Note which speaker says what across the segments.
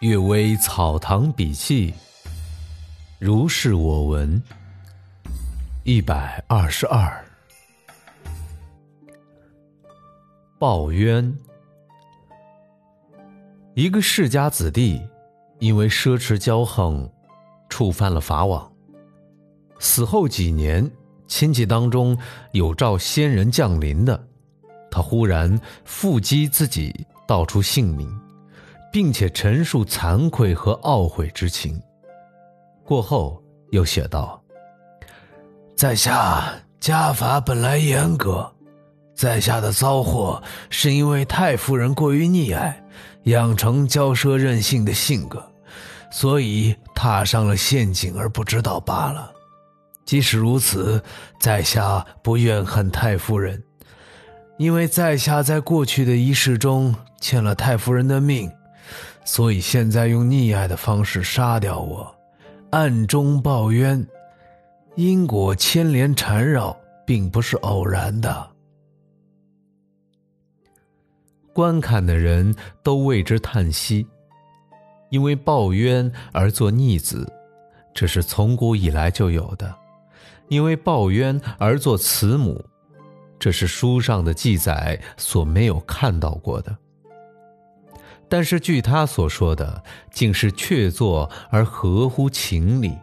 Speaker 1: 阅微草堂笔记，如是我闻。一百二十二，报冤。一个世家子弟，因为奢侈骄横，触犯了法网。死后几年，亲戚当中有召仙人降临的，他忽然腹击自己，道出姓名。并且陈述惭愧和懊悔之情。过后又写道：“
Speaker 2: 在下家法本来严格，在下的遭祸是因为太夫人过于溺爱，养成骄奢任性的性格，所以踏上了陷阱而不知道罢了。即使如此，在下不怨恨太夫人，因为在下在过去的一世中欠了太夫人的命。”所以现在用溺爱的方式杀掉我，暗中报冤，因果牵连缠绕，并不是偶然的。
Speaker 1: 观看的人都为之叹息，因为报冤而做逆子，这是从古以来就有的；因为报冤而做慈母，这是书上的记载所没有看到过的。但是，据他所说的，竟是确凿而合乎情理。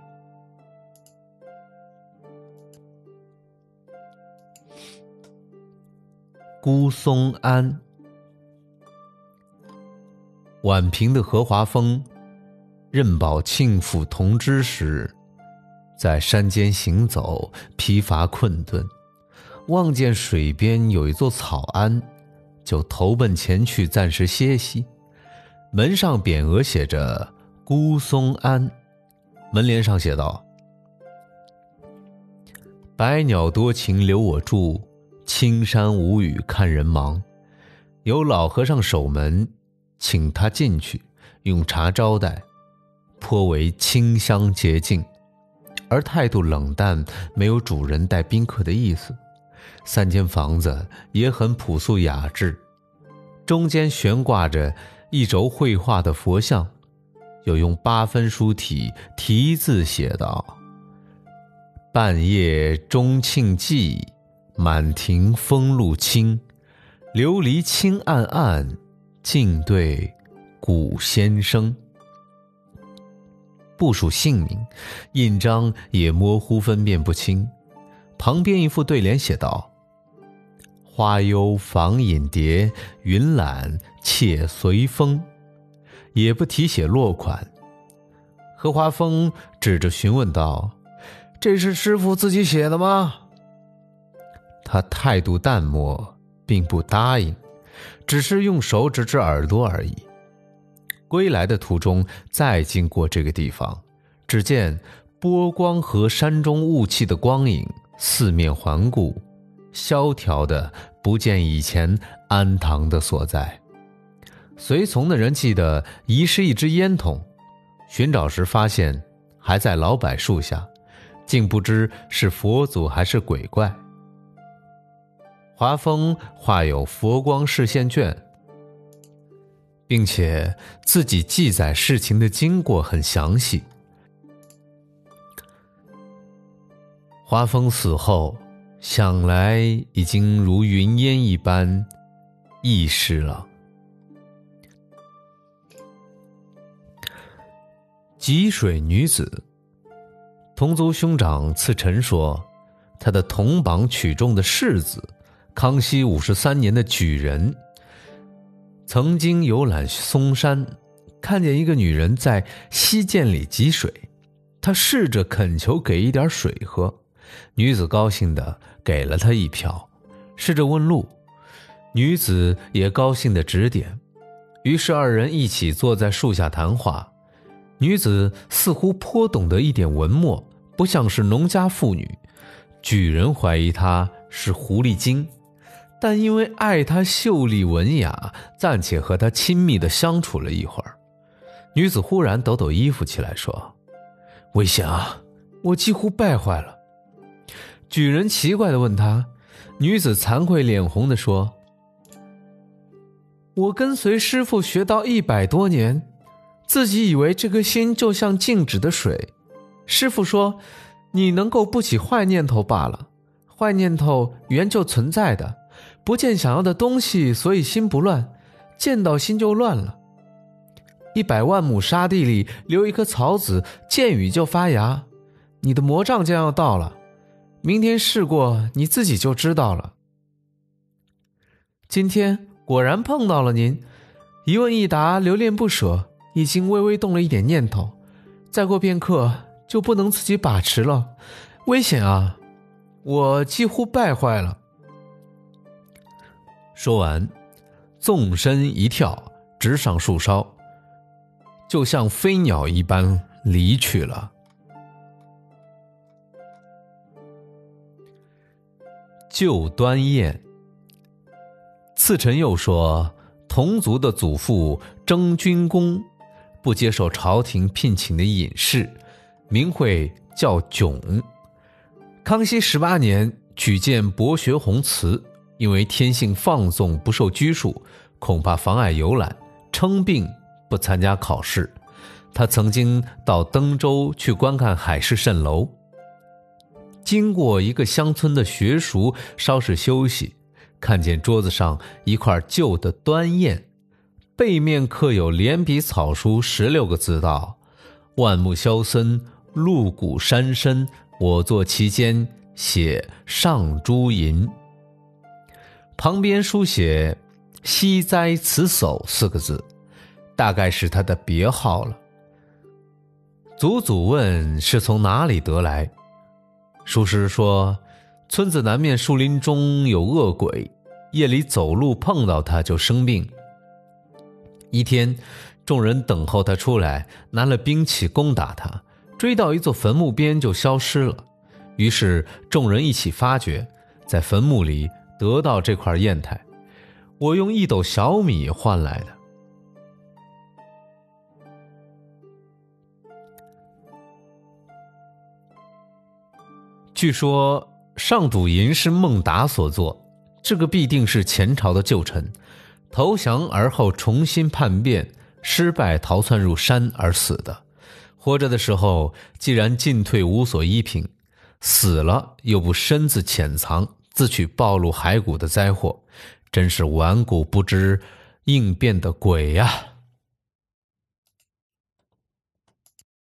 Speaker 1: 孤松庵，宛平的何华峰，任保庆府同知时，在山间行走，疲乏困顿，望见水边有一座草庵，就投奔前去，暂时歇息。门上匾额写着“孤松庵”，门帘上写道：“百鸟多情留我住，青山无语看人忙。”有老和尚守门，请他进去，用茶招待，颇为清香洁净，而态度冷淡，没有主人待宾客的意思。三间房子也很朴素雅致，中间悬挂着。一轴绘画的佛像，有用八分书体题字写道：“半夜钟磬寂，满庭风露清，琉璃青暗暗，静对古先生。”不署姓名，印章也模糊分辨不清。旁边一副对联写道。花幽房引蝶，云懒且随风，也不提写落款。何华峰指着询问道：“这是师傅自己写的吗？”他态度淡漠，并不答应，只是用手指指耳朵而已。归来的途中，再经过这个地方，只见波光和山中雾气的光影，四面环顾。萧条的不见以前安堂的所在。随从的人记得遗失一支烟筒，寻找时发现还在老柏树下，竟不知是佛祖还是鬼怪。华峰画有佛光视线卷，并且自己记载事情的经过很详细。华峰死后。想来已经如云烟一般易逝了。吉水女子，同族兄长赐臣说，他的同榜取中的世子，康熙五十三年的举人，曾经游览嵩山，看见一个女人在溪涧里汲水，他试着恳求给一点水喝。女子高兴的给了他一瓢，试着问路，女子也高兴的指点，于是二人一起坐在树下谈话。女子似乎颇懂得一点文墨，不像是农家妇女。举人怀疑她是狐狸精，但因为爱她秀丽文雅，暂且和她亲密的相处了一会儿。女子忽然抖抖衣服起来说：“危险啊！我几乎败坏了。”举人奇怪的问他，女子惭愧脸红的说：“我跟随师傅学道一百多年，自己以为这颗心就像静止的水。师傅说，你能够不起坏念头罢了。坏念头原就存在的，不见想要的东西，所以心不乱；见到心就乱了。一百万亩沙地里留一颗草籽，见雨就发芽。你的魔杖将要到了，明天试过，你自己就知道了。今天果然碰到了您，一问一答，留恋不舍，已经微微动了一点念头。再过片刻就不能自己把持了，危险啊！我几乎败坏了。说完，纵身一跳，直上树梢。就像飞鸟一般离去了。旧端砚。次臣又说，同族的祖父征军功，不接受朝廷聘请的隐士，名讳叫囧。康熙十八年举荐博学宏词，因为天性放纵，不受拘束，恐怕妨碍游览，称病。不参加考试，他曾经到登州去观看海市蜃楼。经过一个乡村的学塾稍事休息，看见桌子上一块旧的端砚，背面刻有连笔草书十六个字道：“万木萧森，鹿骨山深，我坐其间，写上朱银。”旁边书写“西哉此叟”四个字。大概是他的别号了。祖祖问是从哪里得来，书师说，村子南面树林中有恶鬼，夜里走路碰到他就生病。一天，众人等候他出来，拿了兵器攻打他，追到一座坟墓边就消失了。于是众人一起发掘，在坟墓里得到这块砚台，我用一斗小米换来的。据说上赌银是孟达所作，这个必定是前朝的旧臣，投降而后重新叛变，失败逃窜入山而死的。活着的时候既然进退无所依凭，死了又不身自潜藏，自取暴露骸骨的灾祸，真是顽固不知应变的鬼呀！